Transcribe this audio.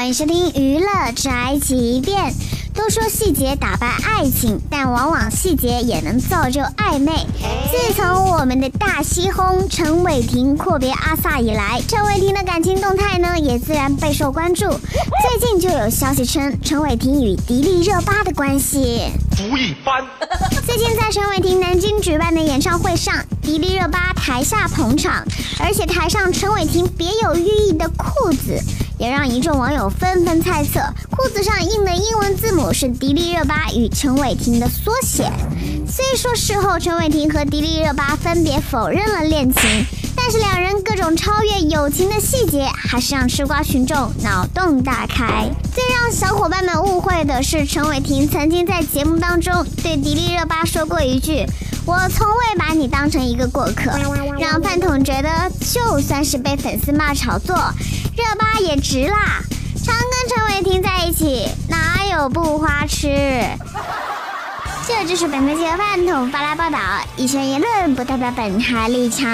欢迎收听娱乐宅急便。都说细节打败爱情，但往往细节也能造就暧昧。自从我们的大西轰陈伟霆阔别阿萨以来，陈伟霆的感情动态呢也自然备受关注。最近就有消息称，陈伟霆与迪丽热巴的关系不一般。最近在陈伟霆南京举办的演唱会上，迪丽热巴台下捧场，而且台上陈伟霆别有寓意的裤子。也让一众网友纷纷猜测，裤子上印的英文字母是迪丽热巴与陈伟霆的缩写。虽说事后陈伟霆和迪丽热巴分别否认了恋情，但是两人各种超越友情的细节，还是让吃瓜群众脑洞大开。最让小伙伴们误会的是，陈伟霆曾经在节目当中对迪丽热巴说过一句。我从未把你当成一个过客，让饭桶觉得就算是被粉丝骂炒作，热巴也值啦。常跟陈伟霆在一起，哪有不花痴？这就是本台记者饭桶发来报道，以上言论不代表本台立场。